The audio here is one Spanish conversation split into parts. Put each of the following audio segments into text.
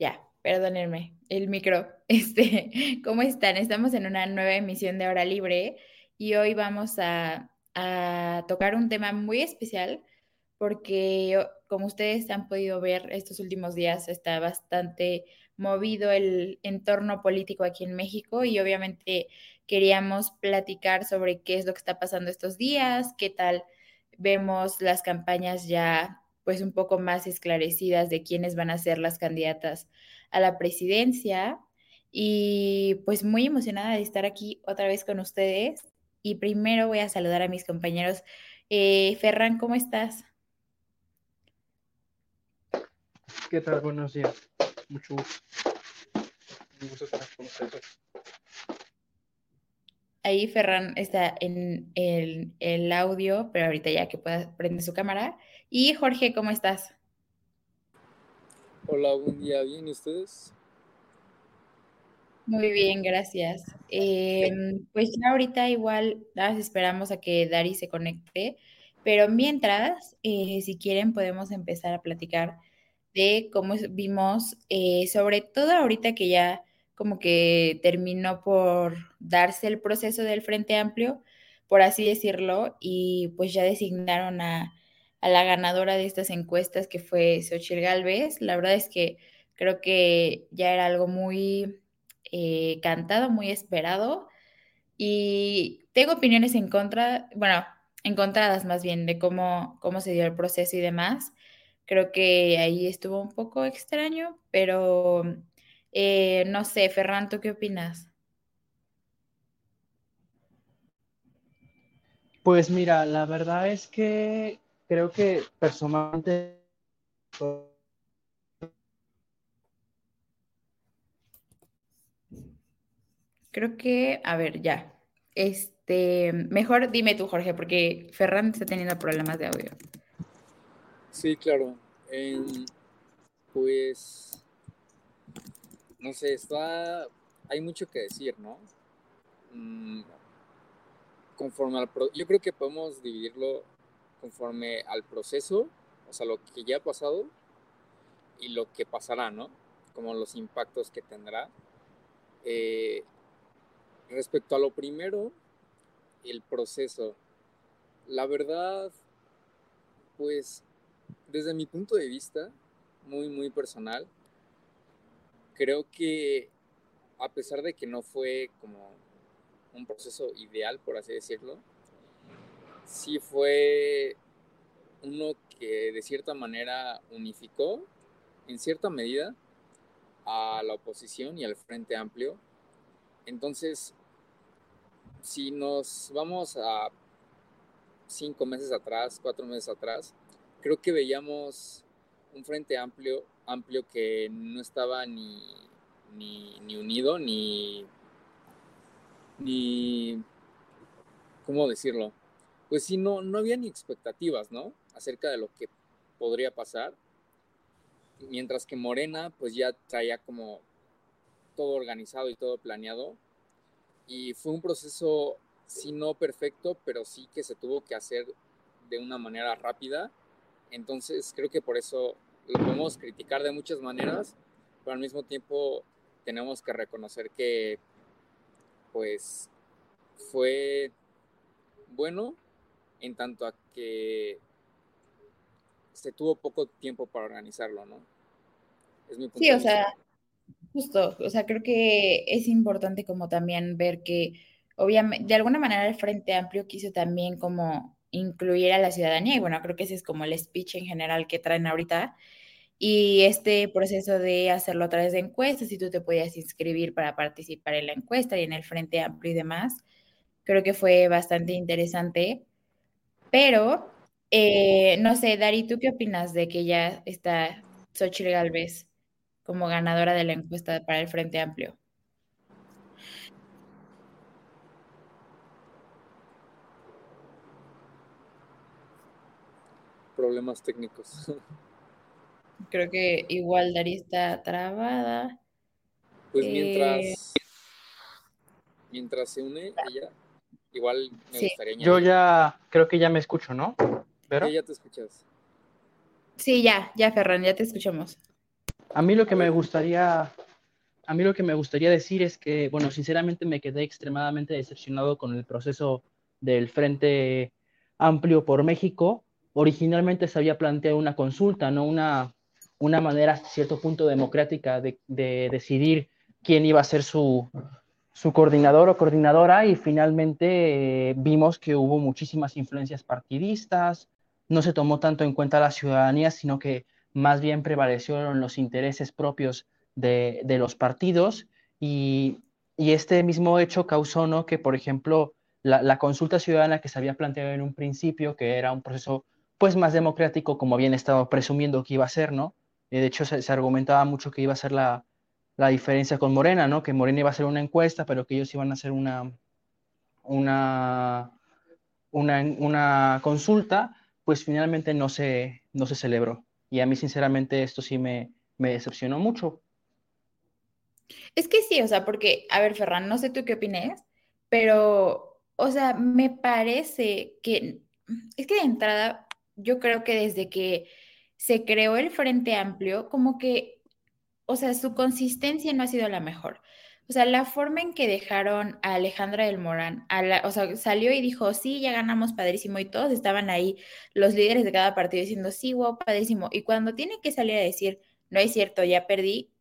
Ya, perdónenme, el micro. Este, ¿cómo están? Estamos en una nueva emisión de Hora Libre y hoy vamos a, a tocar un tema muy especial porque como ustedes han podido ver estos últimos días está bastante movido el entorno político aquí en México y obviamente queríamos platicar sobre qué es lo que está pasando estos días, qué tal vemos las campañas ya pues un poco más esclarecidas de quiénes van a ser las candidatas a la presidencia y pues muy emocionada de estar aquí otra vez con ustedes y primero voy a saludar a mis compañeros. Eh, Ferran, ¿cómo estás? ¿Qué tal? Buenos días. Mucho gusto. Un gusto estar con ustedes. Ahí Ferran está en el, el, audio, pero ahorita ya que pueda prender su cámara. Y Jorge, ¿cómo estás? Hola, buen día. ¿Bien y ustedes? Muy bien, gracias. Eh, pues ya ahorita igual las esperamos a que Dari se conecte, pero mientras, eh, si quieren, podemos empezar a platicar de cómo vimos, eh, sobre todo ahorita que ya como que terminó por darse el proceso del Frente Amplio, por así decirlo, y pues ya designaron a, a la ganadora de estas encuestas que fue Xochitl Galvez. La verdad es que creo que ya era algo muy eh, cantado, muy esperado, y tengo opiniones en contra, bueno, encontradas más bien de cómo, cómo se dio el proceso y demás. Creo que ahí estuvo un poco extraño, pero eh, no sé, Ferran, ¿tú qué opinas? Pues mira, la verdad es que creo que personalmente Creo que, a ver, ya. Este, mejor dime tú, Jorge, porque Ferran está teniendo problemas de audio. Sí, claro. pues, no sé, está, hay mucho que decir, ¿no? Mm, conforme al, yo creo que podemos dividirlo conforme al proceso, o sea, lo que ya ha pasado y lo que pasará, ¿no? Como los impactos que tendrá. Eh, respecto a lo primero, el proceso. La verdad, pues desde mi punto de vista, muy, muy personal, creo que a pesar de que no fue como un proceso ideal, por así decirlo, sí fue uno que de cierta manera unificó, en cierta medida, a la oposición y al Frente Amplio. Entonces, si nos vamos a cinco meses atrás, cuatro meses atrás, creo que veíamos un frente amplio, amplio que no estaba ni, ni, unido, ni, ni, ¿cómo decirlo? Pues sí, no, no había ni expectativas, ¿no? Acerca de lo que podría pasar. Mientras que Morena, pues ya traía como todo organizado y todo planeado. Y fue un proceso, sí, no perfecto, pero sí que se tuvo que hacer de una manera rápida entonces creo que por eso lo podemos criticar de muchas maneras, pero al mismo tiempo tenemos que reconocer que pues fue bueno en tanto a que se tuvo poco tiempo para organizarlo, ¿no? Es mi punto sí, o sea, justo, o sea, creo que es importante como también ver que obviamente, de alguna manera el Frente Amplio quiso también como incluir a la ciudadanía y bueno, creo que ese es como el speech en general que traen ahorita y este proceso de hacerlo a través de encuestas y tú te podías inscribir para participar en la encuesta y en el Frente Amplio y demás, creo que fue bastante interesante, pero eh, no sé, Dari, ¿tú qué opinas de que ya está Xochitl Galvez como ganadora de la encuesta para el Frente Amplio? Problemas técnicos. Creo que igual Dari está trabada. Pues mientras, eh, mientras se une ella, igual me gustaría Yo ya creo que ya me escucho, ¿no? ¿Pero? ya te escuchas. Sí, ya, ya, Ferran, ya te escuchamos. A mí lo que me gustaría, a mí lo que me gustaría decir es que, bueno, sinceramente me quedé extremadamente decepcionado con el proceso del Frente Amplio por México. Originalmente se había planteado una consulta, ¿no? Una, una manera hasta cierto punto democrática de, decidir quién iba a ser su, su coordinador o coordinadora y finalmente eh, vimos que hubo muchísimas influencias partidistas, no se tomó tanto en cuenta la ciudadanía, sino que más bien prevalecieron los intereses propios de, los partidos y, este mismo hecho causó ¿no? que, por ejemplo, la, consulta ciudadana que se había planteado en un principio, que era un proceso pues más democrático, como bien estaba presumiendo que iba a ser, ¿no? De hecho, se, argumentaba mucho que iba a ser la, diferencia con Morena, ¿no? Que Morena iba a hacer una encuesta, pero que ellos iban a hacer una, una, una, una consulta, pues finalmente no se, no se celebró. Y a mí, sinceramente, esto sí me, decepcionó mucho. Es que sí, o sea, porque, a ver, Ferran, no sé tú qué opines, pero, o sea, me parece que, es que de entrada, yo creo que desde que se creó el Frente Amplio, como que, o sea, su consistencia no ha sido la mejor. O sea, la forma en que dejaron a Alejandra del Morán, o sea, salió y dijo, sí, ya ganamos padrísimo, y todos estaban ahí, los líderes de cada partido diciendo, sí, wow, padrísimo. Y cuando tiene que salir a decir, no es cierto, ya perdí,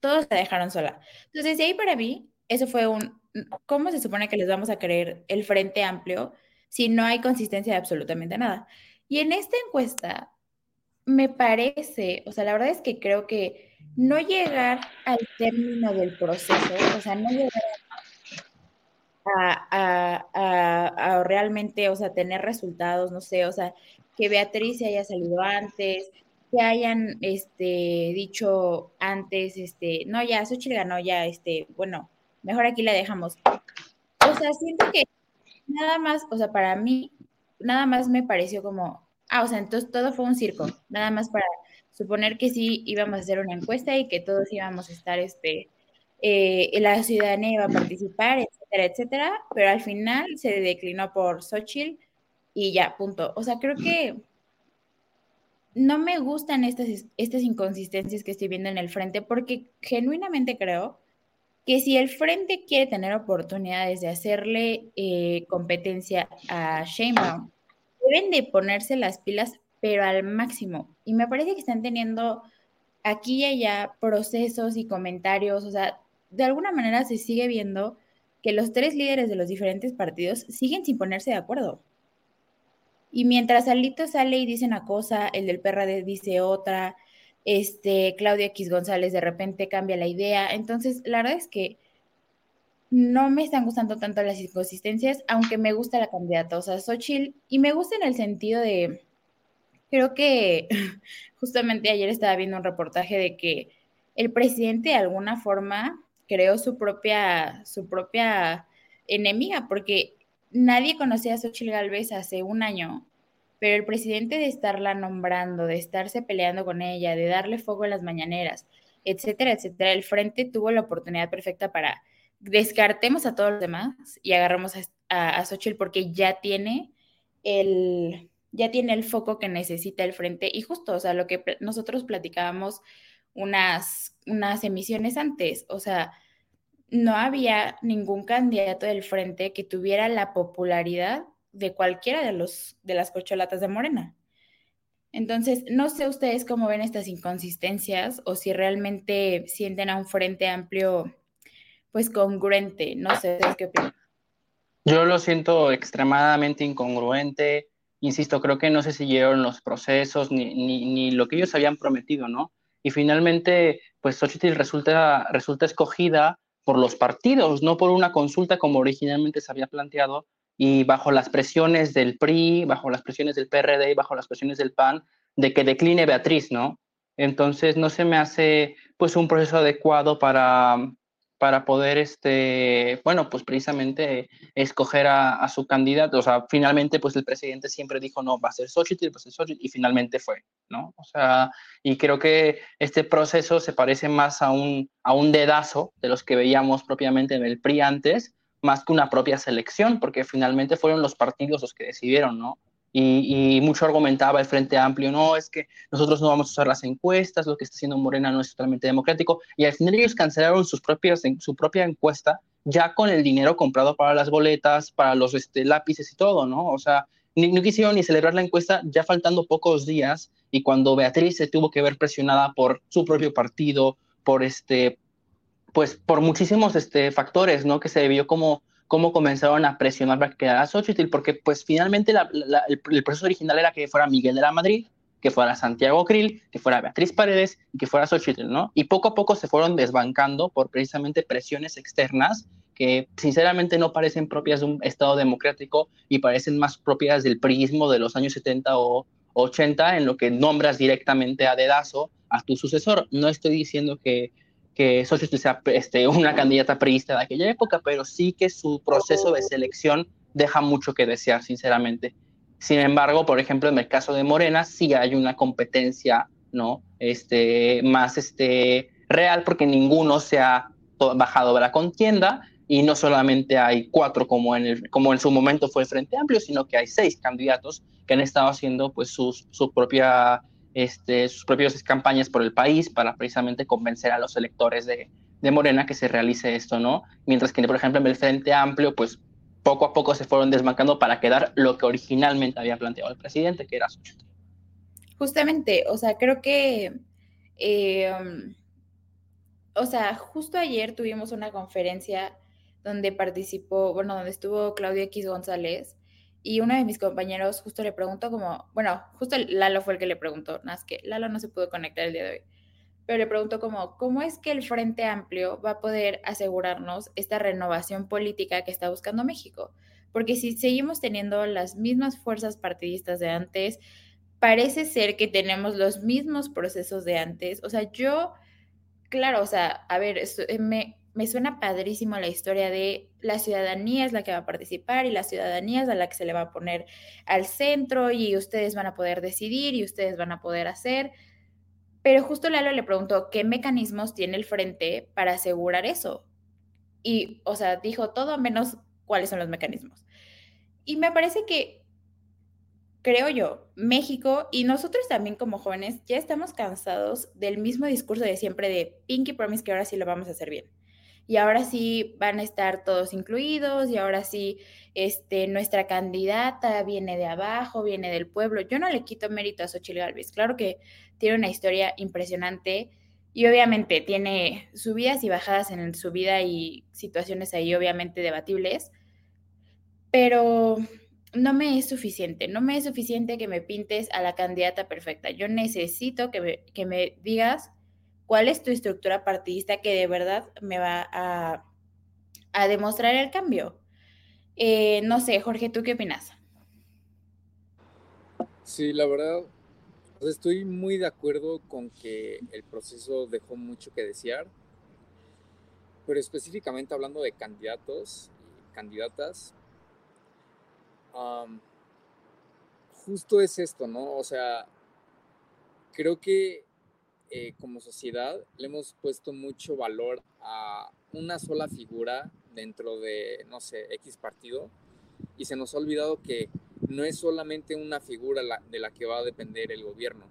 todos la dejaron sola. Entonces, de ahí para mí, eso fue un, ¿cómo se supone que les vamos a creer el Frente Amplio si no hay consistencia de absolutamente nada? Y en esta encuesta, me parece, o sea, la verdad es que creo que no llegar al término del proceso, o sea, no llegar a, realmente, o sea, tener resultados, no sé, o sea, que Beatriz se haya salido antes, que hayan este, dicho antes, este, no, ya, Xochitl ganó, ya, este, bueno, mejor aquí la dejamos. O sea, siento que nada más, o sea, para mí, nada más me pareció como, ah, o sea, entonces todo fue un circo, nada más para suponer que sí íbamos a hacer una encuesta y que todos íbamos a estar, este, eh, la ciudadanía iba a participar, etcétera, etcétera, pero al final se declinó por Xochitl y ya, punto. O sea, creo que no me gustan estas, estas inconsistencias que estoy viendo en el frente porque genuinamente creo que si el frente quiere tener oportunidades de hacerle eh, competencia a Sheinbaum, deben de ponerse las pilas pero al máximo. Y me parece que están teniendo aquí y allá procesos y comentarios, o sea, de alguna manera se sigue viendo que los tres líderes de los diferentes partidos siguen sin ponerse de acuerdo. Y mientras Alito sale y dice una cosa, el del PRD dice otra, este, Claudia X González de repente cambia la idea. Entonces, la verdad es que no me están gustando tanto las inconsistencias, aunque me gusta la candidata, o sea, Xochitl, y me gusta en el sentido de, Creo que justamente ayer estaba viendo un reportaje de que el presidente de alguna forma creó su propia, su propia enemiga, porque nadie conocía a Xochitl Galvez hace un año, pero el presidente de estarla nombrando, de estarse peleando con ella, de darle fuego en las mañaneras, etcétera, etcétera, el frente tuvo la oportunidad perfecta para descartemos a todos los demás y agarramos a, a, a porque ya tiene el, ya tiene el foco que necesita el frente y justo, o sea, lo que nosotros platicábamos unas, unas emisiones antes, o sea, no había ningún candidato del frente que tuviera la popularidad de cualquiera de, los, de las cocholatas de Morena. Entonces, no sé ustedes cómo ven estas inconsistencias o si realmente sienten a un frente amplio, pues congruente. No sé, qué opinan? Yo lo siento extremadamente incongruente. Insisto, creo que no se siguieron los procesos ni, ni, ni lo que ellos habían prometido, ¿no? Y finalmente, pues Xochitl resulta, resulta escogida por los partidos, no por una consulta como originalmente se había planteado, y bajo las presiones del PRI, bajo las presiones del PRD y bajo las presiones del PAN, de que decline Beatriz, ¿no? Entonces no se me hace pues un proceso adecuado para, para poder, este, bueno, pues precisamente escoger a, su candidato. O sea, finalmente, pues el presidente siempre dijo, no, va a ser Xochitl, va a ser Xochitl, y finalmente fue, ¿no? O sea, y creo que este proceso se parece más a un, a un dedazo de los que veíamos propiamente en el PRI antes, más que una propia selección, porque finalmente fueron los partidos los que decidieron, ¿no? Y, mucho argumentaba el Frente Amplio, no, es que nosotros no vamos a usar las encuestas, lo que está haciendo Morena no es totalmente democrático, y al final ellos cancelaron sus propias, su propia encuesta ya con el dinero comprado para las boletas, para los este, lápices y todo, ¿no? O sea, no quisieron ni celebrar la encuesta ya faltando pocos días, y cuando Beatriz se tuvo que ver presionada por su propio partido, por este, pues por muchísimos este, factores, ¿no? Que se vio como cómo comenzaron a presionar para que quedara Xochitl, porque pues finalmente el, proceso original era que fuera Miguel de la Madrid, que fuera Santiago Krill, que fuera Beatriz Paredes y que fuera Xochitl, ¿no? Y poco a poco se fueron desbancando por precisamente presiones externas que sinceramente no parecen propias de un Estado democrático y parecen más propias del prismo de los años 70 o 80, en lo que nombras directamente a dedazo a tu sucesor. No estoy diciendo que que Xochitl sea este, una candidata priista de aquella época, pero sí que su proceso de selección deja mucho que desear, sinceramente. Sin embargo, por ejemplo, en el caso de Morena, sí hay una competencia ¿no? este, más este, real, porque ninguno se ha bajado de la contienda y no solamente hay cuatro como en, el, como en su momento fue el Frente Amplio, sino que hay seis candidatos que han estado haciendo pues, sus, su propia este, sus propias campañas por el país para precisamente convencer a los electores de, de Morena que se realice esto, ¿no? Mientras que, por ejemplo, en el Frente Amplio, pues poco a poco se fueron desmarcando para quedar lo que originalmente había planteado el presidente, que era su Justamente, o sea, creo que, eh, o sea, justo ayer tuvimos una conferencia donde participó, bueno, donde estuvo Claudia X González y uno de mis compañeros justo le preguntó como, bueno, justo Lalo fue el que le preguntó, más que Lalo no se pudo conectar el día de hoy, pero le preguntó como, ¿cómo es que el Frente Amplio va a poder asegurarnos esta renovación política que está buscando México? Porque si seguimos teniendo las mismas fuerzas partidistas de antes, parece ser que tenemos los mismos procesos de antes. O sea, yo, claro, o sea, a ver, me, me suena padrísimo la historia de la ciudadanía es la que va a participar y la ciudadanía es a la que se le va a poner al centro y ustedes van a poder decidir y ustedes van a poder hacer. Pero justo Lalo le preguntó qué mecanismos tiene el frente para asegurar eso. Y, o sea, dijo todo menos cuáles son los mecanismos. Y me parece que, creo yo, México y nosotros también como jóvenes ya estamos cansados del mismo discurso de siempre de Pinky Promise que ahora sí lo vamos a hacer bien y ahora sí van a estar todos incluidos y ahora sí este, nuestra candidata viene de abajo, viene del pueblo. Yo no le quito mérito a Xochitl Galvez, claro que tiene una historia impresionante y obviamente tiene subidas y bajadas en su vida y situaciones ahí obviamente debatibles, pero no me es suficiente, no me es suficiente que me pintes a la candidata perfecta. Yo necesito que que me digas cuál es tu estructura partidista que de verdad me va a, demostrar el cambio. Eh, no sé, Jorge, ¿tú qué opinas? Sí, la verdad, estoy muy de acuerdo con que el proceso dejó mucho que desear, pero específicamente hablando de candidatos y candidatas, justo es esto, ¿no? O sea, creo que eh, como sociedad le hemos puesto mucho valor a una sola figura dentro de, no sé, X partido y se nos ha olvidado que no es solamente una figura de la que va a depender el gobierno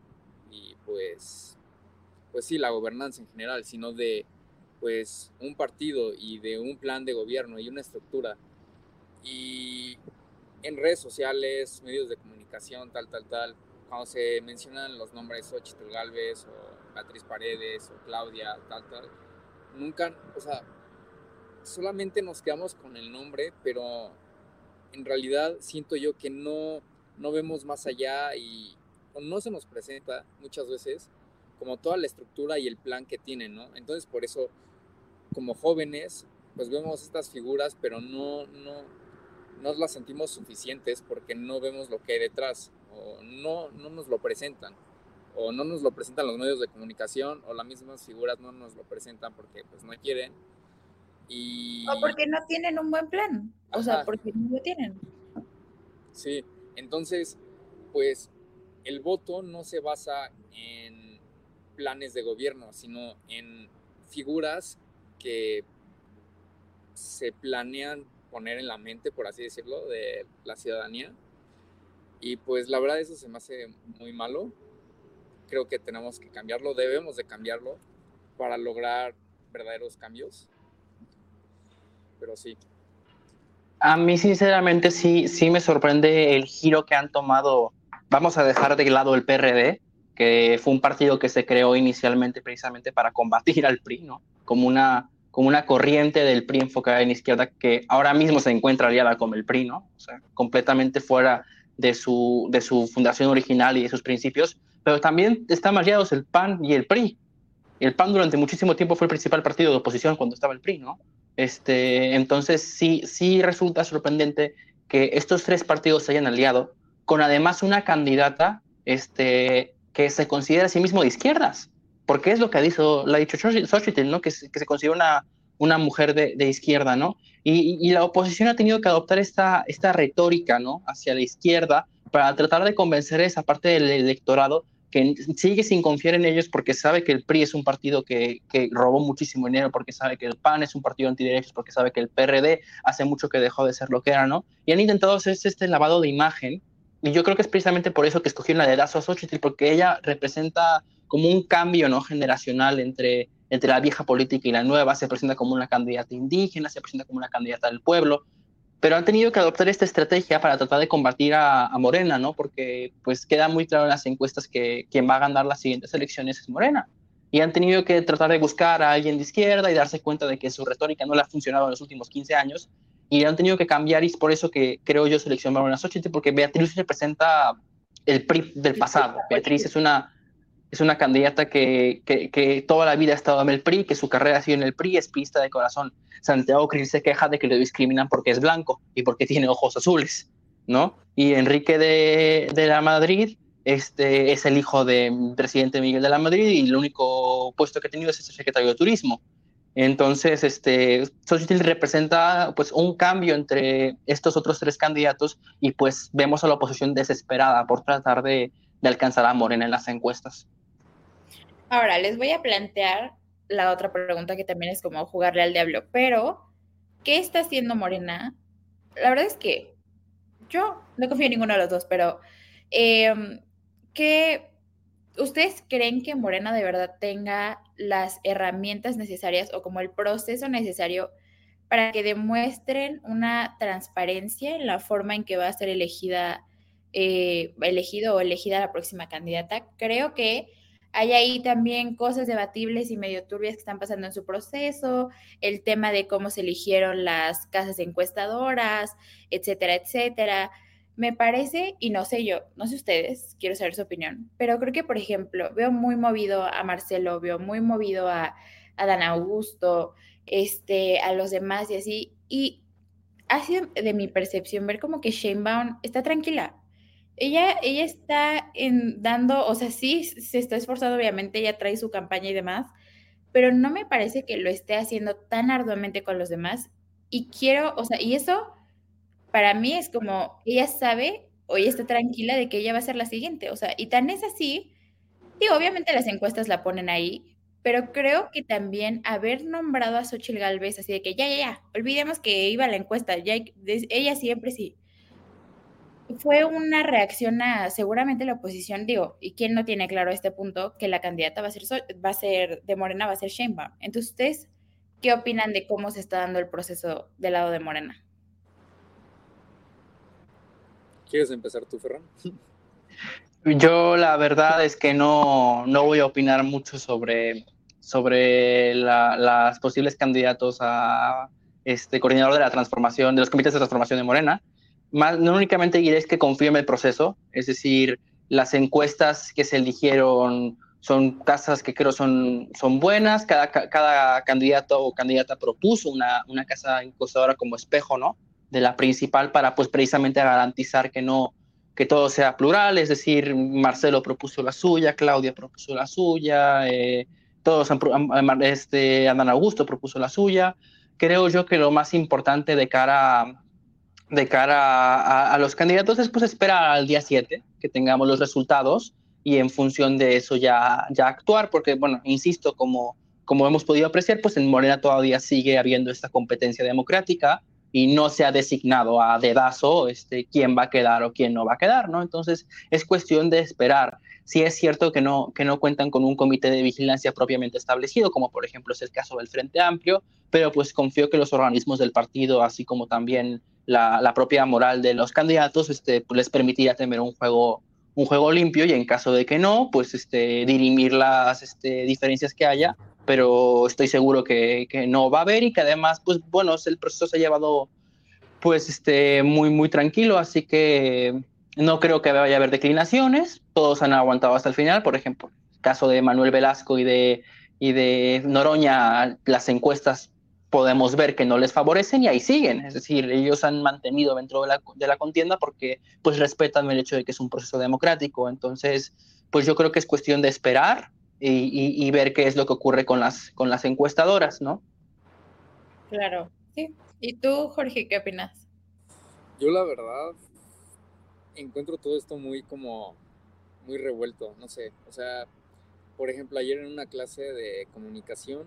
y pues, pues sí, la gobernanza en general, sino de pues un partido y de un plan de gobierno y una estructura. Y en redes sociales, medios de comunicación, tal, tal, tal, cuando se mencionan los nombres Xochitl Galvez o Beatriz Paredes o Claudia, tal, tal, nunca, o sea, solamente nos quedamos con el nombre, pero en realidad siento yo que no, no vemos más allá y no se nos presenta muchas veces como toda la estructura y el plan que tienen, ¿no? Entonces por eso, como jóvenes, pues vemos estas figuras, pero no, no, no las sentimos suficientes porque no vemos lo que hay detrás o no, no nos lo presentan o no nos lo presentan los medios de comunicación o las mismas figuras no nos lo presentan porque pues no quieren y... O porque no tienen un buen plan, o sea, porque no lo tienen. Sí, entonces, pues el voto no se basa en planes de gobierno, sino en figuras que se planean poner en la mente, por así decirlo, de la ciudadanía. Y pues la verdad eso se me hace muy malo. Creo que tenemos que cambiarlo, debemos de cambiarlo para lograr verdaderos cambios. Pero sí. A mí sinceramente sí, sí me sorprende el giro que han tomado. Vamos a dejar de lado el PRD, que fue un partido que se creó inicialmente precisamente para combatir al PRI, ¿no? Como una, como una corriente del PRI enfocada en izquierda que ahora mismo se encuentra aliada con el PRI, ¿no? O sea, completamente fuera de su, de su fundación original y de sus principios, pero también están aliados el PAN y el PRI. El PAN durante muchísimo tiempo fue el principal partido de oposición cuando estaba el PRI, ¿no? Este, entonces sí, sí resulta sorprendente que estos tres partidos se hayan aliado con además una candidata este, que se considera a sí mismo de izquierdas, porque es lo que ha dicho, la ha dicho Xochitl, ¿no? que, que se considera una, una mujer de, de izquierda, ¿no? Y, y, la oposición ha tenido que adoptar esta, esta retórica, ¿no? Hacia la izquierda para tratar de convencer a esa parte del electorado que sigue sin confiar en ellos porque sabe que el PRI es un partido que, que, robó muchísimo dinero, porque sabe que el PAN es un partido antiderechos, porque sabe que el PRD hace mucho que dejó de ser lo que era, ¿no? Y han intentado hacer este lavado de imagen, y yo creo que es precisamente por eso que escogieron la de Dazo Xochitl, porque ella representa como un cambio, ¿no? Generacional entre, entre la vieja política y la nueva, se presenta como una candidata indígena, se presenta como una candidata del pueblo, pero han tenido que adoptar esta estrategia para tratar de combatir a, a, Morena, ¿no? Porque pues queda muy claro en las encuestas que quien va a ganar las siguientes elecciones es Morena. Y han tenido que tratar de buscar a alguien de izquierda y darse cuenta de que su retórica no le ha funcionado en los últimos 15 años. Y han tenido que cambiar y es por eso que creo yo seleccionaron a Xochitl, porque Beatriz representa el PRI del pasado. Beatriz es una, es una candidata que, que, toda la vida ha estado en el PRI, que su carrera ha sido en el PRI, es pista de corazón. Santiago Krill se queja de que lo discriminan porque es blanco y porque tiene ojos azules, ¿no? Y Enrique de, de la Madrid este, es el hijo del presidente Miguel de la Madrid y el único puesto que ha tenido es el secretario de Turismo. Entonces, este, Xochitl representa pues un cambio entre estos otros tres candidatos y pues vemos a la oposición desesperada por tratar de, de Morena en las encuestas. Ahora, les voy a plantear la otra pregunta que también es como jugarle al diablo, pero ¿qué está haciendo Morena? La verdad es que yo no confío en ninguno de los dos, pero eh, ¿qué ustedes creen que Morena de verdad tenga las herramientas necesarias o como el proceso necesario para que demuestren una transparencia en la forma en que va a ser elegida, eh, elegido o elegida la próxima candidata? Creo que hay ahí también cosas debatibles y medio turbias que están pasando en su proceso, el tema de cómo se eligieron las casas encuestadoras, etcétera, etcétera. Me parece, y no sé yo, no sé ustedes, quiero saber su opinión, pero creo que, por ejemplo, veo muy movido a Marcelo, veo muy movido a, a Dan Augusto, este, a los demás y así, y ha sido de mi percepción ver como que Sheinbaum está tranquila, ella, ella está en, dando, o sea, sí se está esforzando, obviamente, ella trae su campaña y demás, pero no me parece que lo esté haciendo tan arduamente con los demás. Y quiero, o sea, y eso para mí es como, ella sabe o ella está tranquila de que ella va a ser la siguiente, o sea, y tan es así, y obviamente las encuestas la ponen ahí, pero creo que también haber nombrado a Xochitl Galvez así de que ya, ya, ya, olvidemos que iba a la encuesta, ya, ella siempre sí fue una reacción a seguramente la oposición, digo, y quién no tiene claro este punto, que la candidata va a ser, va a ser de Morena, va a ser Sheinbaum. Entonces, ¿ustedes qué opinan de cómo se está dando el proceso del lado de Morena? ¿Quieres empezar tú, Ferran? Yo la verdad es que no, no voy a opinar mucho sobre, sobre las posibles candidatos a este coordinador de la transformación, de los comités de transformación de Morena. Más, no únicamente diré es que confío en el proceso, es decir, las encuestas que se eligieron son casas que creo son, son buenas, cada, cada candidato o candidata propuso una, una casa encuestadora como espejo, ¿no? De la principal para pues precisamente garantizar que no, que todo sea plural, es decir, Marcelo propuso la suya, Claudia propuso la suya, eh, todos, este, Adán Augusto propuso la suya. Creo yo que lo más importante de cara, de cara a, los candidatos es pues esperar al día 7 que tengamos los resultados y en función de eso ya, ya actuar, porque, bueno, insisto, como, como hemos podido apreciar, pues en Morena todavía sigue habiendo esta competencia democrática y no se ha designado a dedazo este, quién va a quedar o quién no va a quedar, ¿no? Entonces es cuestión de esperar. Si es cierto que no, que no cuentan con un comité de vigilancia propiamente establecido, como por ejemplo es el caso del Frente Amplio, pero pues confío que los organismos del partido, así como también la, la propia moral de los candidatos, este, pues les permitiría tener un juego un juego limpio y en caso de que no, pues este, dirimir las este, diferencias que haya, pero estoy seguro que, que, no va a haber y que además, pues bueno, el proceso se ha llevado pues este, muy, muy tranquilo, así que no creo que vaya a haber declinaciones, todos han aguantado hasta el final, por ejemplo, el caso de Manuel Velasco y de, y de Noroña, las encuestas podemos ver que no les favorecen y ahí siguen. Es decir, ellos han mantenido dentro de la, de la, contienda porque pues respetan el hecho de que es un proceso democrático. Entonces, pues yo creo que es cuestión de esperar y, y, y ver qué es lo que ocurre con las, con las encuestadoras, ¿no? Claro, sí. ¿Y tú, Jorge, qué opinas? Yo la verdad encuentro todo esto muy como muy revuelto, no sé, o sea, por ejemplo, ayer en una clase de comunicación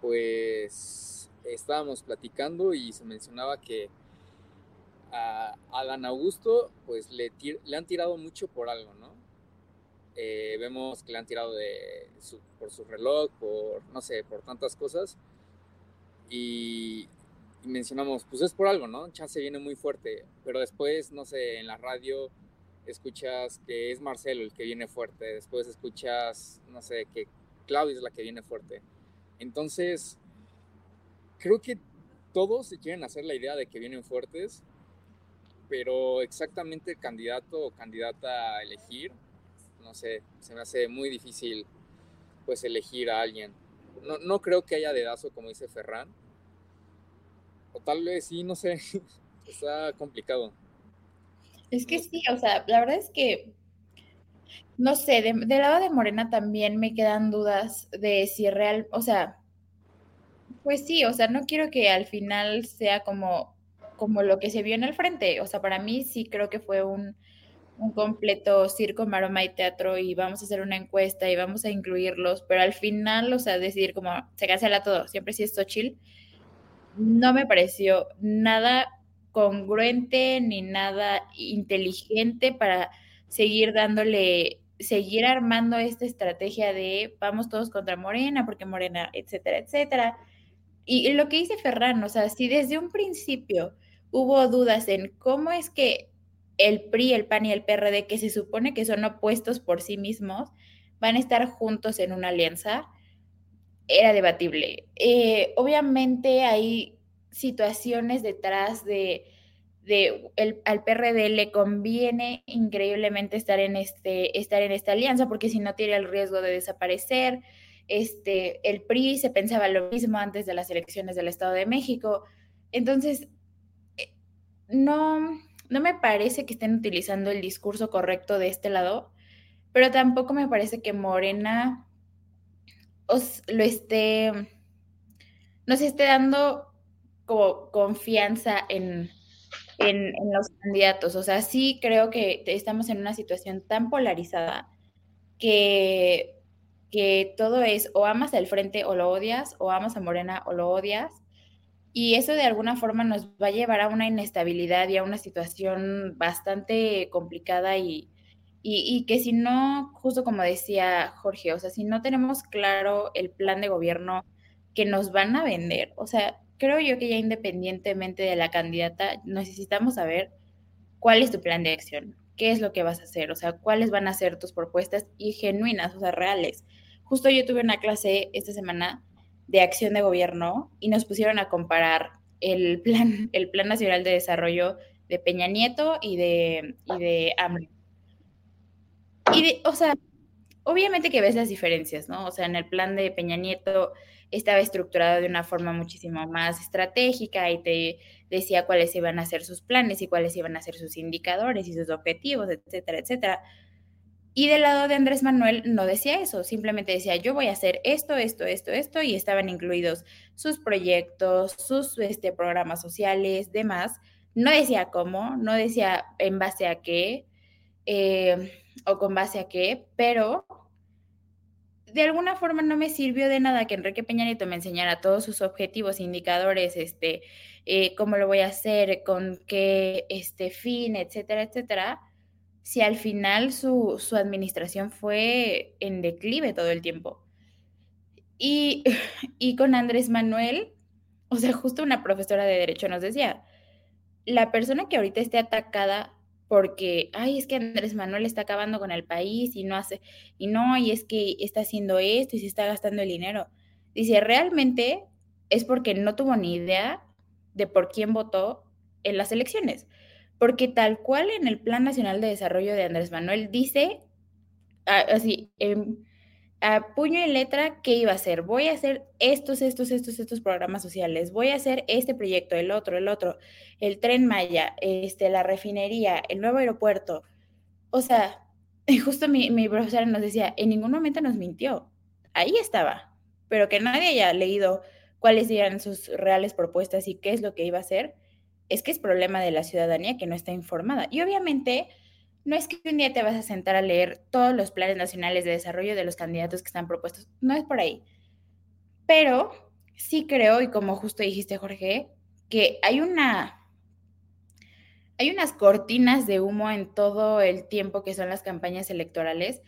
pues estábamos platicando y se mencionaba que a Adán Augusto pues le, le han tirado mucho por algo, ¿no? Eh, vemos que le han tirado de por su reloj, por, no sé, por tantas cosas. Y, mencionamos, pues es por algo, ¿no? Chance viene muy fuerte, pero después, no sé, en la radio escuchas que es Marcelo el que viene fuerte, después escuchas, no sé, que Claudia es la que viene fuerte. Entonces, creo que todos se quieren hacer la idea de que vienen fuertes, pero exactamente el candidato o candidata a elegir, no sé, se me hace muy difícil pues elegir a alguien. No, no creo que haya dedazo como dice Ferran, o tal vez sí, no sé, está complicado. Es que sí, o sea, la verdad es que no sé, de, del lado de Morena también me quedan dudas de si real, o sea, pues sí, o sea, no quiero que al final sea como, como lo que se vio en el frente, o sea, para mí sí creo que fue un, un completo circo, maroma y teatro y vamos a hacer una encuesta y vamos a incluirlos, pero al final, o sea, decidir como se cancela todo, siempre sí es chill, no me pareció nada congruente ni nada inteligente para seguir dándole seguir armando esta estrategia de vamos todos contra Morena, porque Morena, etcétera, etcétera. Y, lo que dice Ferran, o sea, si desde un principio hubo dudas en cómo es que el PRI, el PAN y el PRD, que se supone que son opuestos por sí mismos, van a estar juntos en una alianza, era debatible. Eh, obviamente hay situaciones detrás de el, al PRD le conviene increíblemente estar en, este, estar en esta alianza, porque si no tiene el riesgo de desaparecer. Este, el PRI se pensaba lo mismo antes de las elecciones del Estado de México. Entonces, eh, no, no me parece que estén utilizando el discurso correcto de este lado, pero tampoco me parece que Morena lo esté, nos esté dando como confianza en, en, en, los candidatos. O sea, sí creo que estamos en una situación tan polarizada que, que todo es o amas al frente o lo odias, o amas a Morena o lo odias. Y eso de alguna forma nos va a llevar a una inestabilidad y a una situación bastante complicada y, y, y, que si no, justo como decía Jorge, o sea, si no tenemos claro el plan de gobierno que nos van a vender, o sea, creo yo que ya independientemente de la candidata, necesitamos saber cuál es tu plan de acción, qué es lo que vas a hacer, o sea, cuáles van a ser tus propuestas y genuinas, o sea, reales. Justo yo tuve una clase esta semana de acción de gobierno y nos pusieron a comparar el plan, el plan nacional de desarrollo de Peña Nieto y de, y de. Y, o sea, obviamente que ves las diferencias, ¿no? O sea, en el plan de Peña Nieto estaba estructurado de una forma muchísimo más estratégica y te decía cuáles iban a ser sus planes y cuáles iban a ser sus indicadores y sus objetivos, etcétera, etcétera. Y del lado de Andrés Manuel no decía eso, simplemente decía, yo voy a hacer esto, esto, esto, esto, y estaban incluidos sus proyectos, sus este, programas sociales, demás. No decía cómo, no decía en base a qué eh, o con base a qué, pero de alguna forma no me sirvió de nada que Enrique Peña me enseñara todos sus objetivos, indicadores, este, eh, cómo lo voy a hacer, con qué este, fin, etcétera, etcétera si al final su, su administración fue en declive todo el tiempo. Y, y con Andrés Manuel, o sea, justo una profesora de derecho nos decía, la persona que ahorita esté atacada porque, ay, es que Andrés Manuel está acabando con el país y no hace, y no, y es que está haciendo esto y se está gastando el dinero. Dice, realmente es porque no tuvo ni idea de por quién votó en las elecciones porque tal cual en el Plan Nacional de Desarrollo de Andrés Manuel dice, así, a puño y letra, qué iba a hacer. Voy a hacer estos, estos, estos, estos programas sociales. Voy a hacer este proyecto, el otro, el otro, el tren Maya, este, la refinería, el nuevo aeropuerto. O sea, justo mi, mi profesora nos decía, en ningún momento nos mintió. Ahí estaba, pero que nadie haya leído cuáles eran sus reales propuestas y qué es lo que iba a hacer es que es problema de la ciudadanía que no está informada. Y obviamente no es que un día te vas a sentar a leer todos los planes nacionales de desarrollo de los candidatos que están propuestos, no es por ahí. Pero sí creo, y como justo dijiste, Jorge, que hay una... Hay unas cortinas de humo en todo el tiempo que son las campañas electorales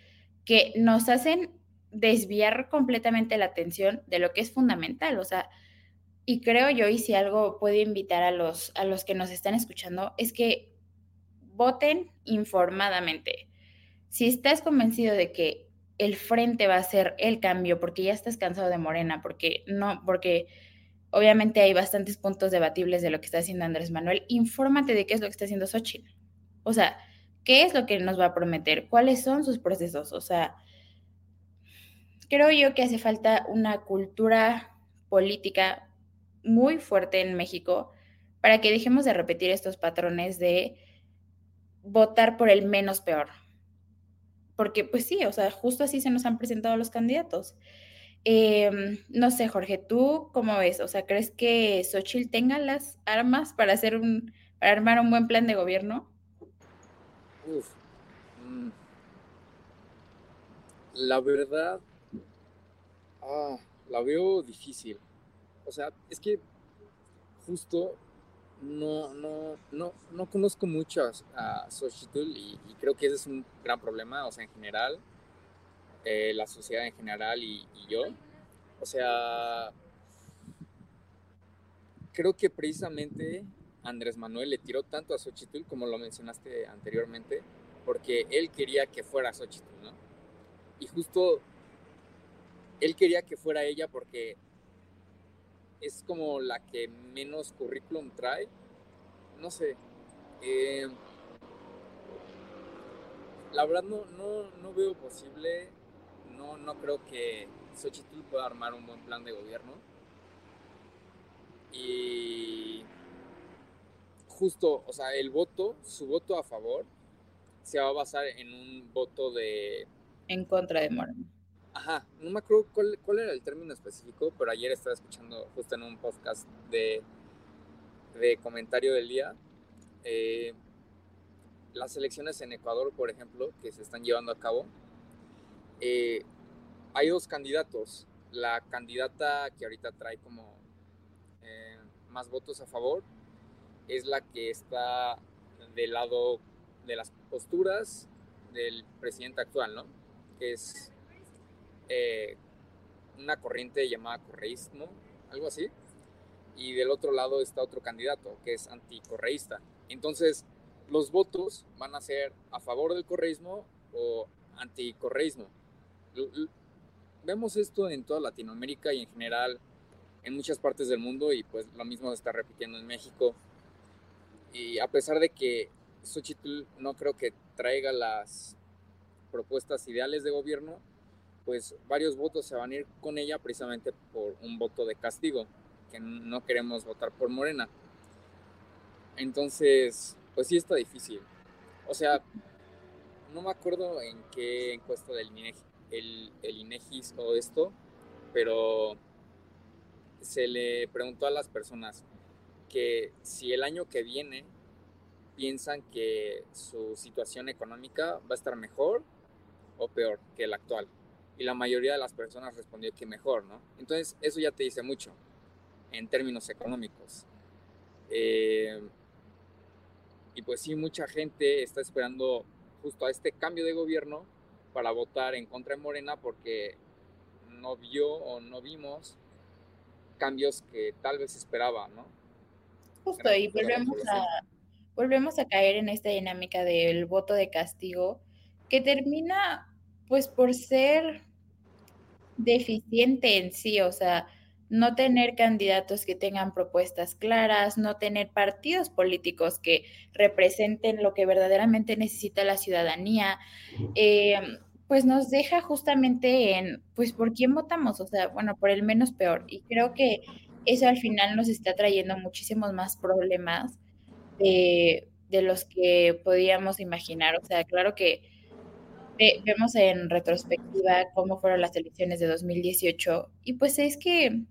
que nos hacen desviar completamente la atención de lo que es fundamental. O sea, y creo yo, y si algo puede invitar a los, a los que nos están escuchando, es que voten informadamente. Si estás convencido de que el frente va a ser el cambio, porque ya estás cansado de Morena, porque no, porque obviamente hay bastantes puntos debatibles de lo que está haciendo Andrés Manuel, infórmate de qué es lo que está haciendo Xochitl. O sea, ¿qué es lo que nos va a prometer? ¿Cuáles son sus procesos? O sea, creo yo que hace falta una cultura política muy fuerte en México para que dejemos de repetir estos patrones de votar por el menos peor. Porque pues sí, o sea, justo así se nos han presentado los candidatos. Em, no sé, Jorge, ¿tú cómo ves? O sea, ¿crees que Xochitl tenga las armas para hacer un, para armar un buen plan de gobierno? Uf. Mm. La verdad, ah, la veo difícil. O sea, es que justo no, no, no, no conozco mucho a, Xochitl y, creo que ese es un gran problema, o sea, en general, eh, la sociedad en general y, yo. O sea, creo que precisamente Andrés Manuel le tiró tanto a Xochitl, como lo mencionaste anteriormente, porque él quería que fuera Xochitl, ¿no? Y justo él quería que fuera ella porque es como la que menos currículum trae. No sé. Eh, la verdad no, no, veo posible, no, no creo que Xochitl pueda armar un buen plan de gobierno. Y justo, o sea, el voto, su voto a favor, se va a basar en un voto de... En contra de Moreno. Ajá, no me acuerdo cuál, era el término específico, pero ayer estaba escuchando justo en un podcast de, de comentario del día. Eh, las elecciones en Ecuador, por ejemplo, que se están llevando a cabo, eh, hay dos candidatos. La candidata que ahorita trae como eh, más votos a favor es la que está del lado de las posturas del presidente actual, ¿no? Es eh, una corriente llamada correísmo, algo así, y del otro lado está otro candidato que es anticorreísta. Entonces, los votos van a ser a favor del correísmo o anticorreísmo. Vemos esto en toda Latinoamérica y en general en muchas partes del mundo y pues lo mismo se está repitiendo en México. Y a pesar de que Xochitl no creo que traiga las propuestas ideales de gobierno, pues varios votos se van a ir con ella precisamente por un voto de castigo, que no queremos votar por Morena. Entonces, pues sí está difícil. O sea, no me acuerdo en qué encuesta del INEGI, el, o esto, pero se le preguntó a las personas que si el año que viene piensan que su situación económica va a estar mejor o peor que el actual. Y la mayoría de las personas respondió que mejor, ¿no? Entonces, eso ya te dice mucho en términos económicos. Eh, y pues sí, mucha gente está esperando justo a este cambio de gobierno para votar en contra de Morena porque no vio o no vimos cambios que tal vez esperaba, ¿no? Justo, y volvemos a, volvemos a caer en esta dinámica del voto de castigo que termina pues por ser deficiente en sí, o sea, no tener candidatos que tengan propuestas claras, no tener partidos políticos que representen lo que verdaderamente necesita la ciudadanía, eh, pues nos deja justamente en, pues, ¿por quién votamos? O sea, bueno, por el menos peor. Y creo que eso al final nos está trayendo muchísimos más problemas de, de los que podíamos imaginar. O sea, claro que vemos en retrospectiva cómo fueron las elecciones de 2018 y pues es que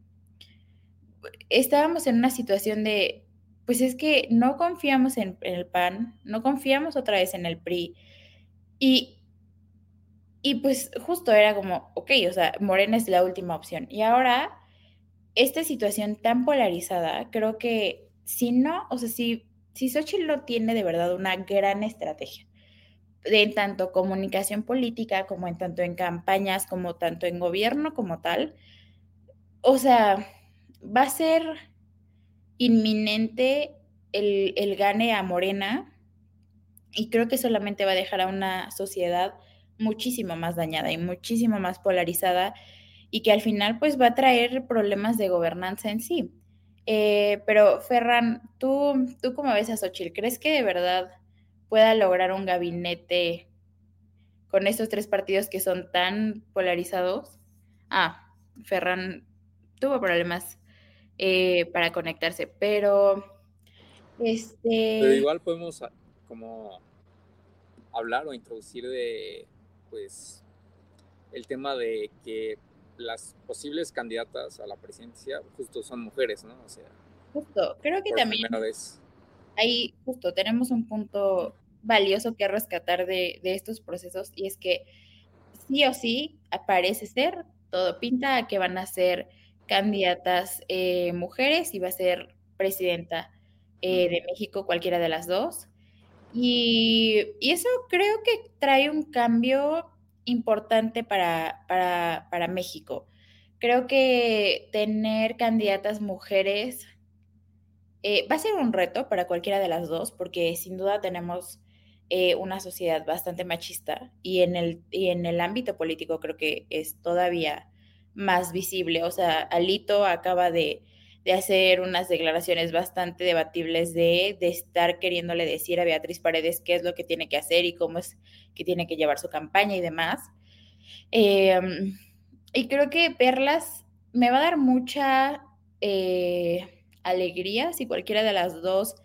estábamos en una situación de, pues es que no confiamos en, el PAN, no confiamos otra vez en el PRI. Y, y pues justo era como, ok, o sea, Morena es la última opción. Y ahora, esta situación tan polarizada, creo que si no, o sea, si, si Xochitl no tiene de verdad una gran estrategia, en tanto comunicación política, como en tanto en campañas, como tanto en gobierno como tal, o sea, va a ser inminente el, gane a Morena y creo que solamente va a dejar a una sociedad muchísimo más dañada y muchísimo más polarizada y que al final pues va a traer problemas de gobernanza en sí. Eh, pero Ferran, ¿tú, ¿tú cómo ves a Xochitl? ¿Crees que de verdad pueda lograr un gabinete con estos tres partidos que son tan polarizados? Ah, Ferran tuvo problemas eh, para conectarse, pero este... Pero igual podemos ah, como hablar o introducir de, pues, el tema de que las posibles candidatas a la presidencia justo son mujeres, ¿no? O sea, justo, creo que también ahí justo tenemos un punto valioso que rescatar de, de, estos procesos y es que sí o sí, parece ser, todo pinta a que van a ser candidatas eh, mujeres y va a ser presidenta eh, de México, cualquiera de las dos. Y, eso creo que trae un cambio importante para, para, México. Creo que tener candidatas mujeres eh, va a ser un reto para cualquiera de las dos, porque sin duda tenemos una sociedad bastante machista y en, el, y en el ámbito político creo que es todavía más visible. O sea, Alito acaba de, hacer unas declaraciones bastante debatibles de, estar queriéndole decir a Beatriz Paredes qué es lo que tiene que hacer y cómo es que tiene que llevar su campaña y demás. Em, y creo que Perlas me va a dar mucha eh, alegría si cualquiera de las dos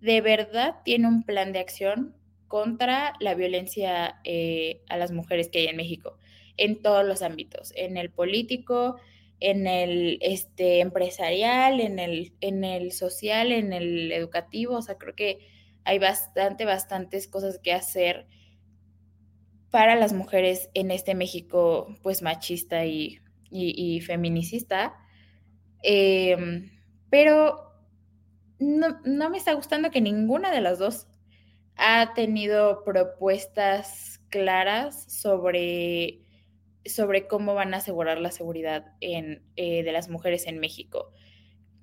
de verdad tiene un plan de acción contra la violencia eh, a las mujeres que hay en México en todos los ámbitos, en el político, en el este, empresarial, en el, en el social, en el educativo. O sea, creo que hay bastante, bastantes cosas que hacer para las mujeres en este México, pues machista y, feminicista. Em, pero no, no me está gustando que ninguna de las dos ha tenido propuestas claras sobre sobre cómo van a asegurar la seguridad eh, de las mujeres en México.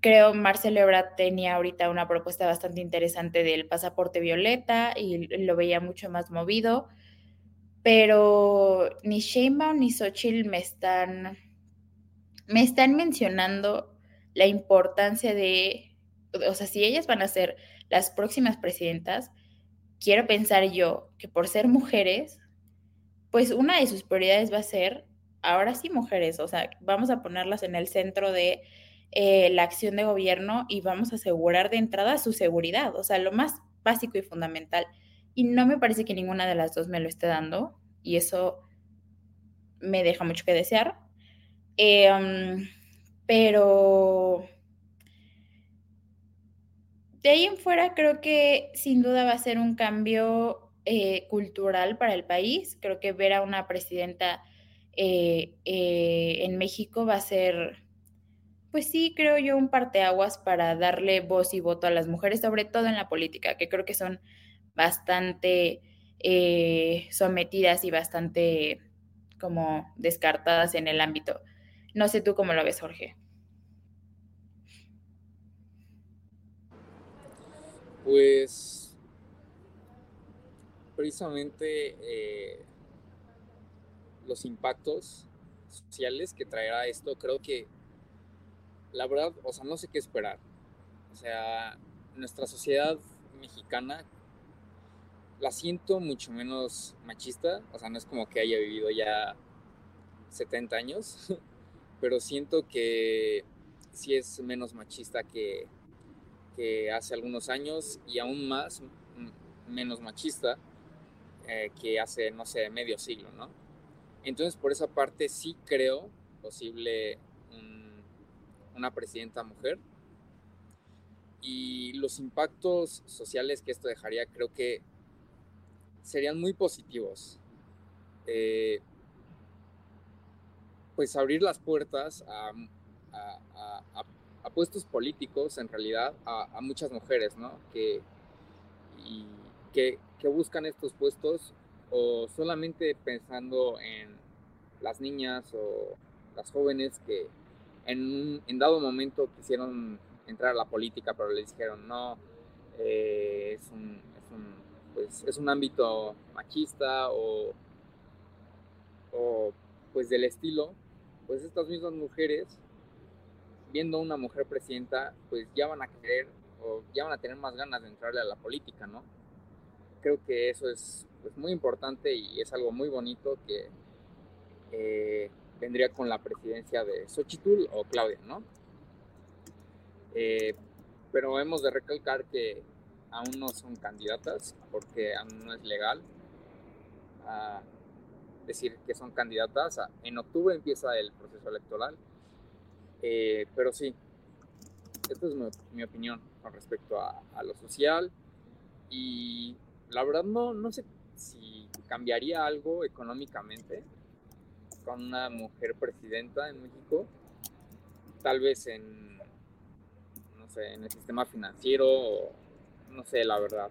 creo Marcelo Ebrard tenía ahorita una propuesta bastante interesante del pasaporte violeta y lo veía mucho más movido, pero ni Sheinbaum ni Xochitl me están, me están mencionando la importancia de, o sea, si ellas van a ser las próximas presidentas, quiero pensar yo que por ser mujeres, pues una de sus prioridades va a ser, ahora sí mujeres, o sea, vamos a ponerlas en el centro de eh, la acción de gobierno y vamos a asegurar de entrada su seguridad, o sea, lo más básico y fundamental. Y no me parece que ninguna de las dos me lo esté dando y eso me deja mucho que desear. Em, pero de ahí en fuera creo que sin duda va a ser un cambio eh, cultural para el país. Creo que ver a una presidenta eh, eh, en México va a ser, pues sí, creo yo, un parteaguas para darle voz y voto a las mujeres, sobre todo en la política, que creo que son bastante sometidas y bastante como descartadas en el ámbito. No sé tú cómo lo ves, Jorge. Pues precisamente eh, los impactos sociales que traerá esto, creo que la verdad, o sea, no sé qué esperar. O sea, nuestra sociedad mexicana la siento mucho menos machista, o sea, no es como que haya vivido ya 70 años, pero siento que sí es menos machista que, que hace algunos años y aún más menos machista eh, que hace, no sé, medio siglo, ¿no? Entonces, por esa parte sí creo posible una presidenta mujer. Y los impactos sociales que esto dejaría creo que serían muy positivos. Eh, pues abrir las puertas a, puestos políticos, en realidad, a, muchas mujeres, ¿no? Que, que, buscan estos puestos o solamente pensando en las niñas o las jóvenes que en, en dado momento quisieron entrar a la política, pero les dijeron, no, eh, es, un, es, un, pues, es un ámbito machista o, o pues del estilo, pues estas mismas mujeres viendo una mujer presidenta, pues ya van a querer o ya van a tener más ganas de entrarle a la política, ¿no? Creo que eso es pues, muy importante y es algo muy bonito que eh, vendría con la presidencia de Xochitl o Claudia, ¿no? Eh, pero hemos de recalcar que aún no son candidatas porque aún no es legal decir que son candidatas. En octubre empieza el proceso electoral eh, pero sí, esta es mi, opinión con respecto a, lo social. Y la verdad no, no sé si cambiaría algo económicamente con una mujer presidenta en México. Tal vez en, no sé, en el sistema financiero, no sé, la verdad.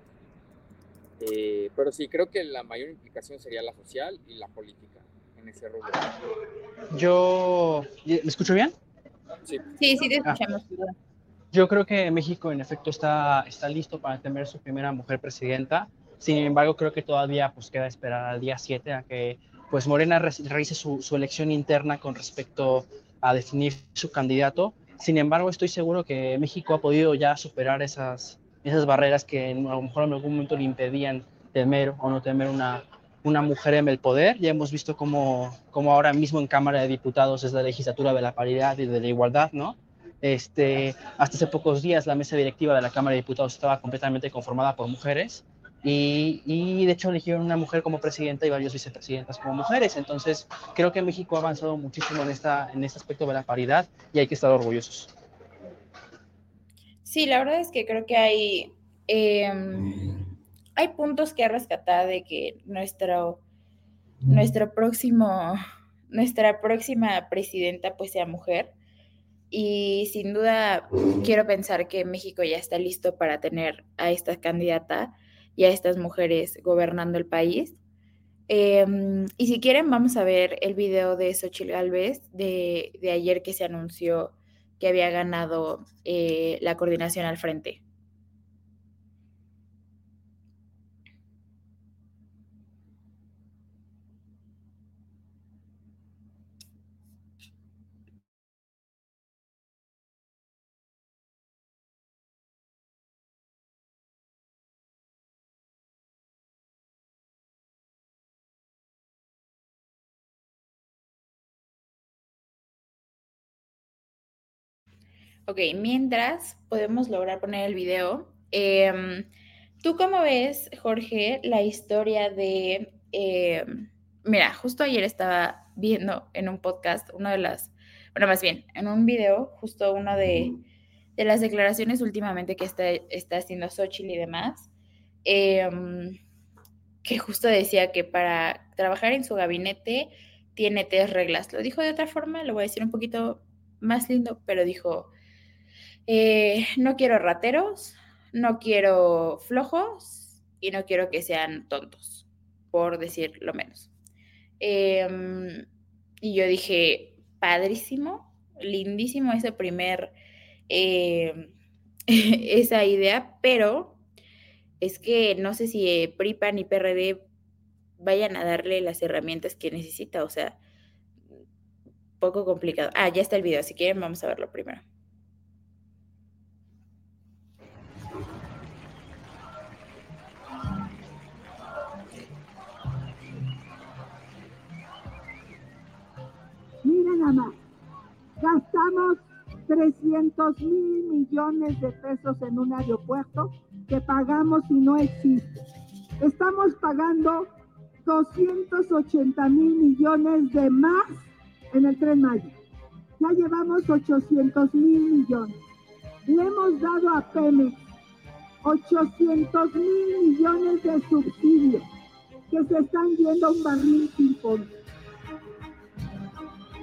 Eh, pero sí, creo que la mayor implicación sería la social y la política en ese rubro. Yo, ¿me escucho bien? Sí, sí, te ah. escuchamos. yo creo que México en efecto está, está listo para tener su primera mujer presidenta. Sin embargo, creo que todavía pues queda esperar al día 7 a que pues Morena realice su, su, elección interna con respecto a definir su candidato. Sin embargo, estoy seguro que México ha podido ya superar esas, esas barreras que a lo mejor en algún momento le impedían temer o no temer una, una mujer en el poder. Ya hemos visto cómo, cómo, ahora mismo en Cámara de Diputados es la legislatura de la paridad y de la igualdad, ¿no? Este, hasta hace pocos días la mesa directiva de la Cámara de Diputados estaba completamente conformada por mujeres y, y, de hecho eligieron una mujer como presidenta y varios vicepresidentas como mujeres. Entonces creo que México ha avanzado muchísimo en, esta, en este aspecto de la paridad y hay que estar orgullosos. Sí, la verdad es que creo que hay... Eh, hay puntos que rescatar de que nuestro, nuestro próximo, nuestra próxima presidenta pues sea mujer. Y sin duda quiero pensar que México ya está listo para tener a esta candidata y a estas mujeres gobernando el país. Em, y si quieren, vamos a ver el video de Xochitl Galvez de, de ayer que se anunció que había ganado eh, la coordinación al frente. Ok, mientras podemos lograr poner el video. Em, ¿Tú cómo ves, Jorge, la historia de... Em, mira, justo ayer estaba viendo en un podcast una de las... Bueno, más bien, en un video, justo una de, de las declaraciones últimamente que está, está haciendo Xochitl y demás, em, que justo decía que para trabajar en su gabinete tiene tres reglas. Lo dijo de otra forma, lo voy a decir un poquito más lindo, pero dijo, eh, no quiero rateros, no quiero flojos y no quiero que sean tontos, por decir lo menos. Em, y yo dije, padrísimo, lindísimo ese primer, em, esa idea, pero es que no sé si PRIPAN y PRD vayan a darle las herramientas que necesita, o sea, poco complicado. Ah, ya está el video, si quieren vamos a verlo primero. Más. Gastamos 300 mil millones de pesos en un aeropuerto que pagamos y no existe. Estamos pagando 280 mil millones de más en el tren Maya. Ya llevamos 800 mil millones. Le hemos dado a Pemex 800 mil millones de subsidios que se están yendo a un barril sin fondo.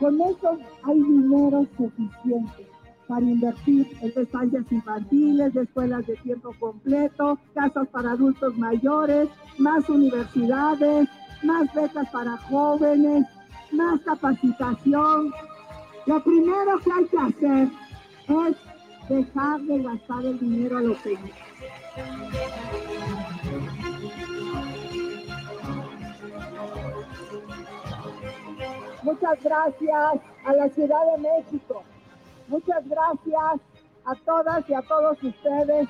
Con eso hay dinero suficiente para invertir en estancias infantiles, escuelas de tiempo completo, casas para adultos mayores, más universidades, más becas para jóvenes, más capacitación. Lo primero que hay que hacer es dejar de gastar el dinero a lo que Muchas gracias a la Ciudad de México. Muchas gracias a todas y a todos ustedes,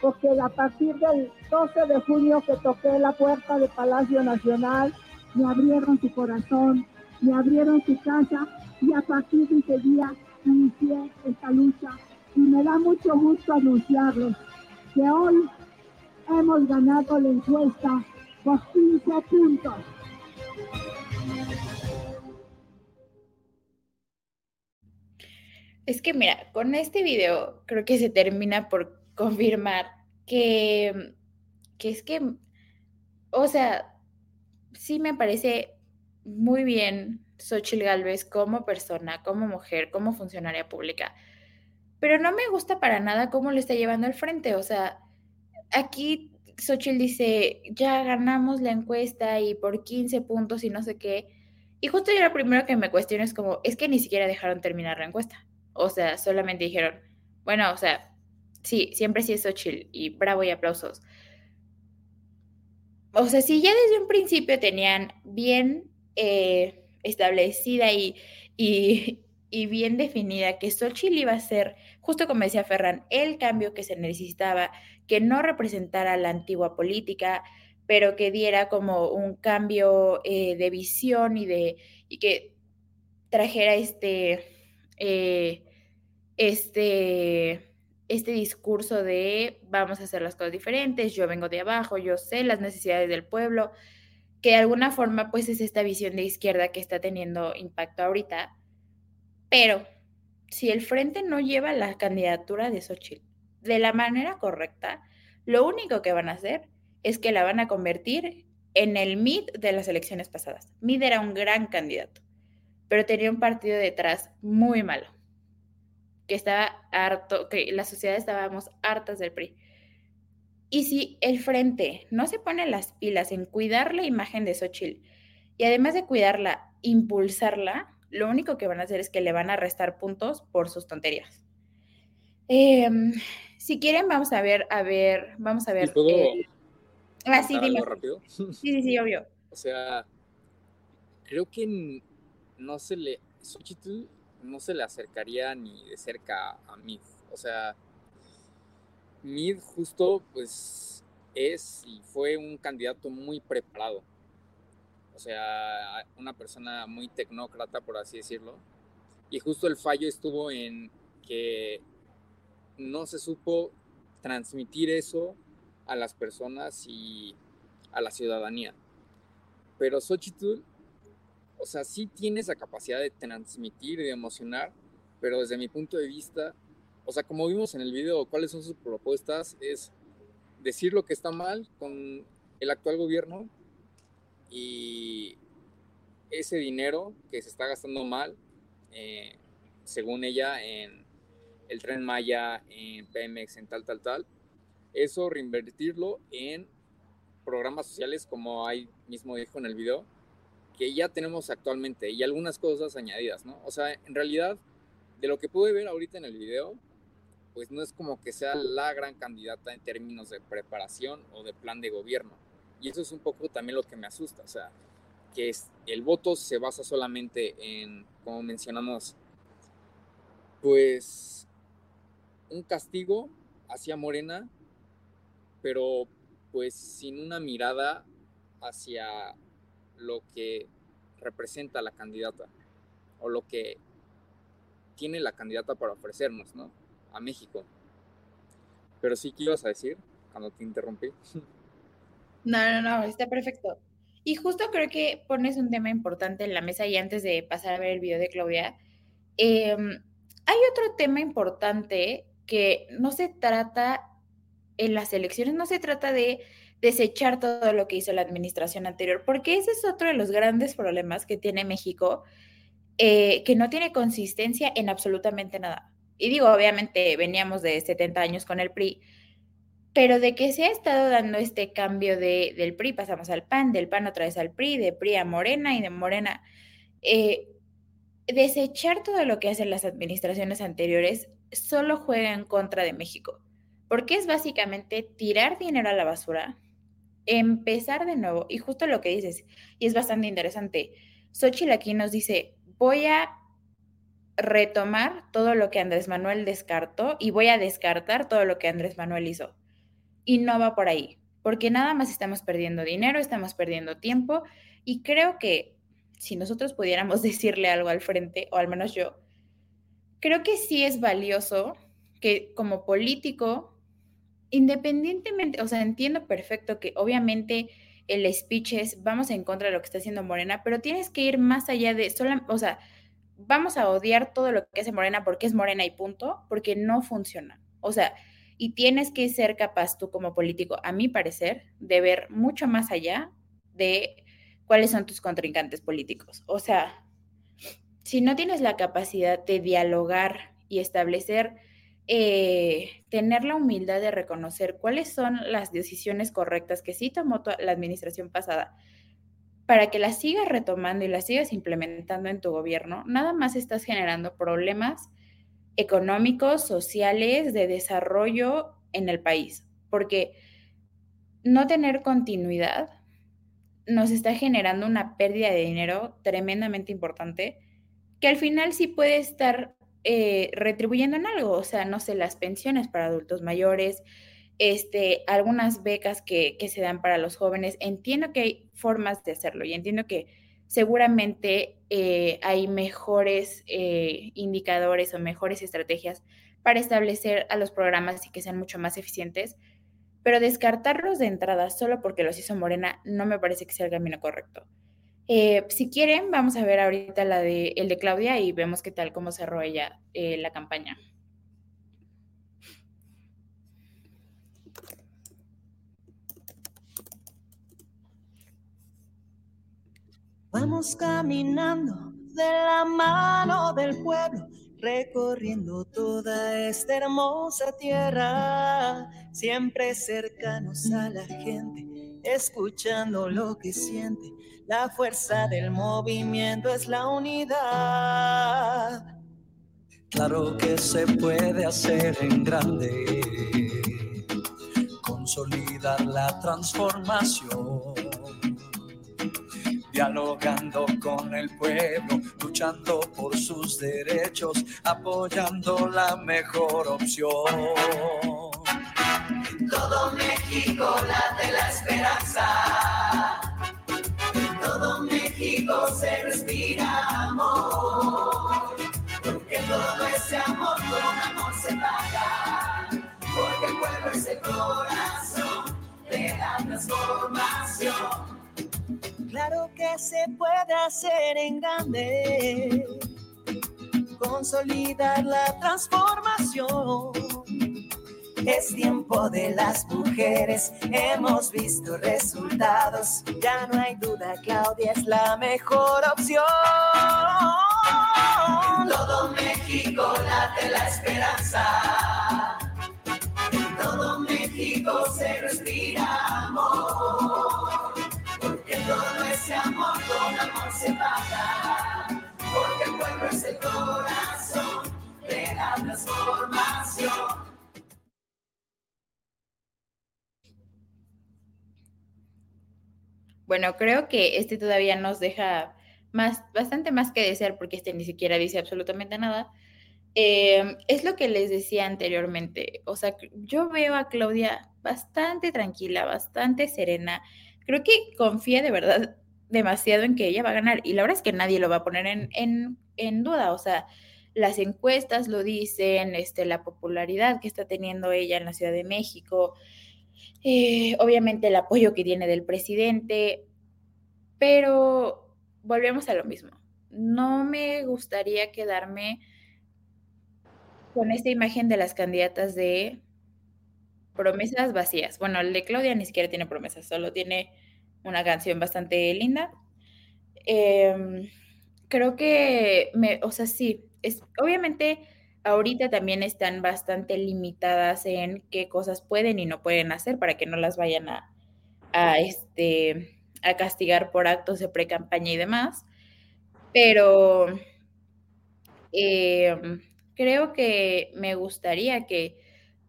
porque a partir del 12 de junio que toqué la puerta del Palacio Nacional, me abrieron su corazón, me abrieron su casa y a partir de ese día inicié esta lucha. Y me da mucho gusto anunciarles que hoy hemos ganado la encuesta por 15 puntos. Es que mira, con este video creo que se termina por confirmar que, que es que, o sea, sí me parece muy bien Xochitl Galvez como persona, como mujer, como funcionaria pública, pero no me gusta para nada cómo lo está llevando al frente. O sea, aquí Xochitl dice, ya ganamos la encuesta y por 15 puntos y no sé qué. Y justo yo lo primero que me cuestiono es como, es que ni siquiera dejaron terminar la encuesta. O sea, solamente dijeron, bueno, o sea, sí, siempre sí es Xochitl y bravo y aplausos. O sea, si ya desde un principio tenían bien eh, establecida y, y, bien definida que Xochitl iba a ser, justo como decía Ferran, el cambio que se necesitaba, que no representara la antigua política, pero que diera como un cambio eh, de visión y, de, y que trajera este eh, este, este discurso de vamos a hacer las cosas diferentes, yo vengo de abajo, yo sé las necesidades del pueblo, que de alguna forma pues es esta visión de izquierda que está teniendo impacto ahorita, pero si el frente no lleva la candidatura de Xochitl de la manera correcta, lo único que van a hacer es que la van a convertir en el MID de las elecciones pasadas. MID era un gran candidato pero tenía un partido detrás muy malo, que estaba harto, que la sociedad estábamos hartas del PRI. Y si el frente no se pone las pilas en cuidar la imagen de Xochitl y además de cuidarla, impulsarla, lo único que van a hacer es que le van a restar puntos por sus tonterías. Em, si quieren, vamos a ver, a ver, vamos a ver. ¿Puedo ah, sí, contar dime. algo rápido? Sí, sí, sí, obvio. O sea, creo que no se le. Xochitl no se le acercaría ni de cerca a Mid. O sea, Mid justo, pues, es y fue un candidato muy preparado. O sea, una persona muy tecnócrata, por así decirlo. Y justo el fallo estuvo en que no se supo transmitir eso a las personas y a la ciudadanía. Pero Xochitl, o sea, sí tiene esa capacidad de transmitir y de emocionar, pero desde mi punto de vista, o sea, como vimos en el video, cuáles son sus propuestas, es decir lo que está mal con el actual gobierno y ese dinero que se está gastando mal, eh, según ella, en el tren Maya, en Pemex, en tal, tal, tal, eso reinvertirlo en programas sociales, como ahí mismo dijo en el video, que ya tenemos actualmente y algunas cosas añadidas, ¿no? O sea, en realidad, de lo que pude ver ahorita en el video, pues no es como que sea la gran candidata en términos de preparación o de plan de gobierno. Y eso es un poco también lo que me asusta, o sea, que el voto se basa solamente en, como mencionamos, pues un castigo hacia Morena, pero pues sin una mirada hacia lo que representa la candidata o lo que tiene la candidata para ofrecernos, ¿no? A México. Pero sí, ¿qué ibas a decir cuando te interrumpí? No, no, no, está perfecto. Y justo creo que pones un tema importante en la mesa y antes de pasar a ver el video de Claudia, eh, hay otro tema importante que no se trata en las elecciones, no se trata de desechar todo lo que hizo la administración anterior, porque ese es otro de los grandes problemas que tiene México, eh, que no tiene consistencia en absolutamente nada. Y digo, obviamente veníamos de 70 años con el PRI, pero de que se ha estado dando este cambio de, del PRI, pasamos al PAN, del PAN otra vez al PRI, de PRI a Morena y de Morena, eh, desechar todo lo que hacen las administraciones anteriores solo juega en contra de México, porque es básicamente tirar dinero a la basura, empezar de nuevo, y justo lo que dices, y es bastante interesante, Xochitl aquí nos dice, voy a retomar todo lo que Andrés Manuel descartó y voy a descartar todo lo que Andrés Manuel hizo. Y no va por ahí, porque nada más estamos perdiendo dinero, estamos perdiendo tiempo y creo que si nosotros pudiéramos decirle algo al frente, o al menos yo, creo que sí es valioso que como político, independientemente, o sea, entiendo perfecto que obviamente el speech es vamos en contra de lo que está haciendo Morena, pero tienes que ir más allá de solo, o sea, vamos a odiar todo lo que hace Morena porque es Morena y punto, porque no funciona. O sea, y tienes que ser capaz tú como político, a mi parecer, de ver mucho más allá de cuáles son tus contrincantes políticos. O sea, si no tienes la capacidad de dialogar y establecer, eh, tener la humildad de reconocer cuáles son las decisiones correctas que sí tomó la administración pasada, para que las sigas retomando y las sigas implementando en tu gobierno, nada más estás generando problemas económicos, sociales, de desarrollo en el país, porque no tener continuidad nos está generando una pérdida de dinero tremendamente importante, que al final sí puede estar eh, retribuyendo en algo, o sea, no sé, las pensiones para adultos mayores, este, algunas becas que, que, se dan para los jóvenes. Entiendo que hay formas de hacerlo y entiendo que seguramente eh, hay mejores eh, indicadores o mejores estrategias para establecer a los programas y que sean mucho más eficientes, pero descartarlos de entrada solo porque los hizo Morena no me parece que sea el camino correcto. Eh, si quieren, vamos a ver ahorita la de, el de Claudia y vemos qué tal, cómo cerró ella la campaña. Vamos caminando de la mano del pueblo, recorriendo toda esta hermosa tierra, siempre cercanos a la gente, escuchando lo que siente. La fuerza del movimiento es la unidad. Claro que se puede hacer en grande, consolidar la transformación, dialogando con el pueblo, luchando por sus derechos, apoyando la mejor opción. Todo México late la esperanza. Se respira amor. Porque todo ese amor con amor se paga. Porque el pueblo es el corazón de la transformación. Claro que se puede hacer en grande, consolidar la transformación. Es tiempo de las mujeres, hemos visto resultados. Ya no hay duda, Claudia es la mejor opción. Todo México late la esperanza. En todo México se respira amor. Porque todo ese amor con amor se paga. Porque el pueblo es el corazón de la transformación. Bueno, creo que este todavía nos deja más, bastante más que desear porque este ni siquiera dice absolutamente nada. Eh, es lo que les decía anteriormente. O sea, yo veo a Claudia bastante tranquila, bastante serena. Creo que confía de verdad demasiado en que ella va a ganar. Y la verdad es que nadie lo va a poner en, en, en duda. O sea, las encuestas lo dicen, este, la popularidad que está teniendo ella en la Ciudad de México, eh, obviamente el apoyo que tiene del presidente, pero volvemos a lo mismo. No me gustaría quedarme con esta imagen de las candidatas de promesas vacías. Bueno, el de Claudia ni siquiera tiene promesas, solo tiene una canción bastante linda. Eh, creo que, me, o sea, sí, es, obviamente ahorita también están bastante limitadas en qué cosas pueden y no pueden hacer para que no las vayan a, este, a castigar por actos de pre-campaña y demás. Pero eh, creo que me gustaría que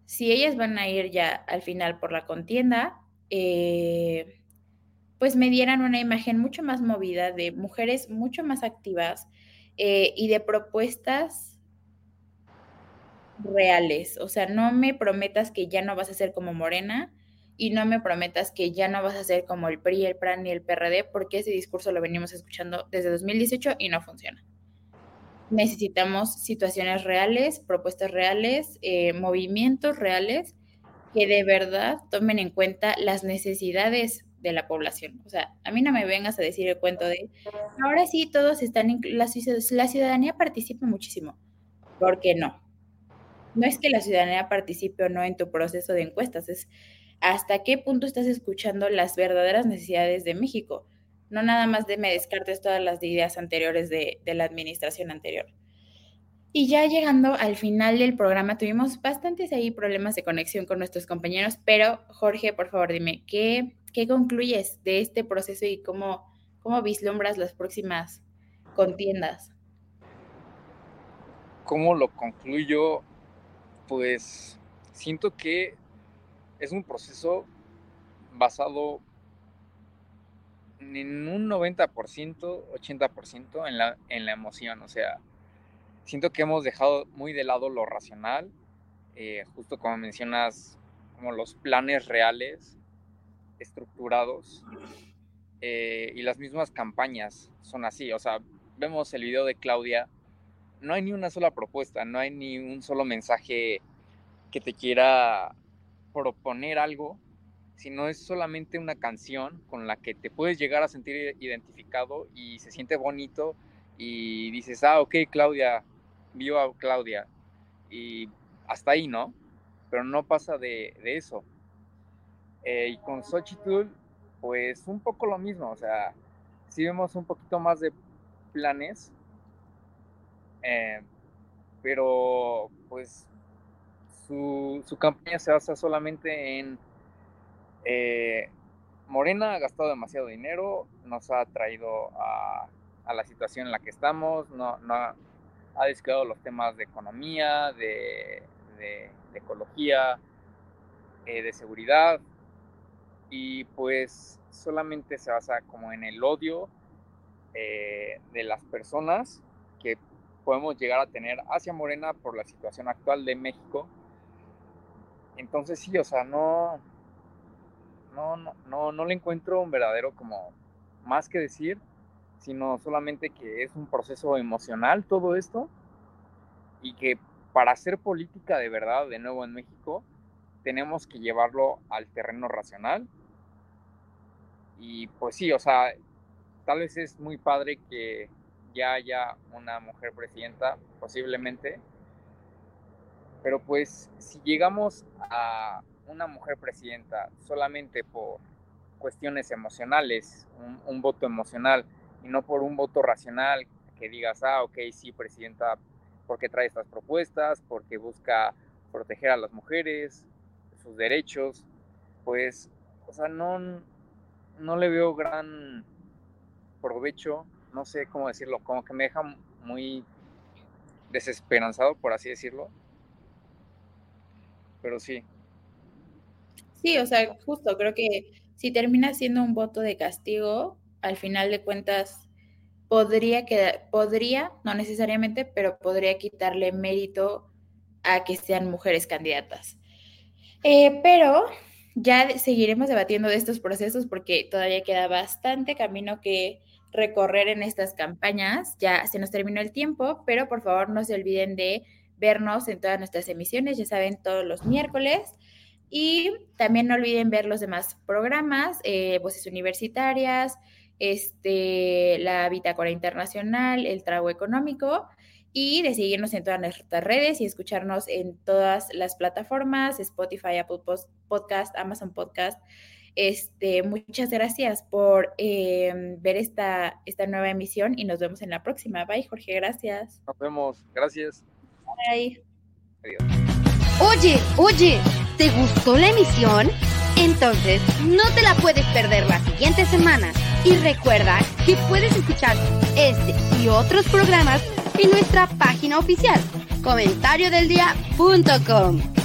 si ellas van a ir ya al final por la contienda, eh, pues me dieran una imagen mucho más movida de mujeres mucho más activas eh, y de propuestas reales. O sea, no me prometas que ya no vas a ser como Morena y no me prometas que ya no vas a ser como el PRI, el PRAN y el PRD, porque ese discurso lo venimos escuchando desde 2018 y no funciona. Necesitamos situaciones reales, propuestas reales, eh, movimientos reales que de verdad tomen en cuenta las necesidades de la población. O sea, a mí no me vengas a decir el cuento de, ahora sí, todos están, la, la ciudadanía participa muchísimo. ¿Por qué no? No es que la ciudadanía participe o no en tu proceso de encuestas, es hasta qué punto estás escuchando las verdaderas necesidades de México. No nada más de me descartes todas las ideas anteriores de, la administración anterior. Y ya llegando al final del programa, tuvimos bastantes ahí problemas de conexión con nuestros compañeros, pero Jorge, por favor, dime, ¿qué, qué concluyes de este proceso y cómo, cómo vislumbras las próximas contiendas? ¿Cómo lo concluyo? Pues siento que es un proceso basado en un 90%, 80% en la, en la emoción. O sea, siento que hemos dejado muy de lado lo racional, eh, justo como mencionas, como los planes reales, estructurados, eh, y las mismas campañas son así. O sea, vemos el video de Claudia, no hay ni una sola propuesta, no hay ni un solo mensaje que te quiera proponer algo, sino es solamente una canción con la que te puedes llegar a sentir identificado y se siente bonito y dices, ah, ok, Claudia, vio a Claudia y hasta ahí, ¿no? Pero no pasa de, eso. Eh, y con Xochitl, pues un poco lo mismo, o sea, si vemos un poquito más de planes, eh, pero pues su, su, campaña se basa solamente en eh, Morena ha gastado demasiado dinero, nos ha traído a, a, la situación en la que estamos, no, no, ha descuidado los temas de economía, de, ecología, eh, de seguridad, y pues solamente se basa como en el odio de las personas podemos llegar a tener hacia Morena por la situación actual de México. Entonces sí, o sea, no, no, no, no, le encuentro un verdadero como más que decir, sino solamente que es un proceso emocional todo esto y que para hacer política de verdad de nuevo en México tenemos que llevarlo al terreno racional. Y pues sí, o sea, tal vez es muy padre que ya haya una mujer presidenta, posiblemente, pero pues si llegamos a una mujer presidenta solamente por cuestiones emocionales, un, voto emocional, y no por un voto racional que digas, ah, ok, sí, presidenta, porque trae estas propuestas, porque busca proteger a las mujeres, sus derechos, pues, o sea, no, no le veo gran provecho, no sé cómo decirlo, como que me deja muy desesperanzado, por así decirlo. Pero sí, Sí, o sea, justo creo que si termina siendo un voto de castigo, al final de cuentas podría quedar, podría, no necesariamente, pero podría quitarle mérito a que sean mujeres candidatas. Eh, pero ya seguiremos debatiendo de estos procesos porque todavía queda bastante camino que recorrer en estas campañas. Ya se nos terminó el tiempo, pero por favor no se olviden de vernos en todas nuestras emisiones, ya saben, todos los miércoles. Y también no olviden ver los demás programas, eh, Voces Universitarias, este, la Bitácora Internacional, el Trago Económico, y de seguirnos en todas nuestras redes y escucharnos en todas las plataformas, Spotify, Apple Podcast, Amazon Podcast. Este, muchas gracias por em, ver esta, esta nueva emisión y nos vemos en la próxima. Bye, Jorge, gracias. Nos vemos, gracias. Bye. Adiós. Oye, oye. ¿Te gustó la emisión? Entonces, no te la puedes perder la siguiente semana. Y recuerda que puedes escuchar este y otros programas en nuestra página oficial, comentariodeldia.com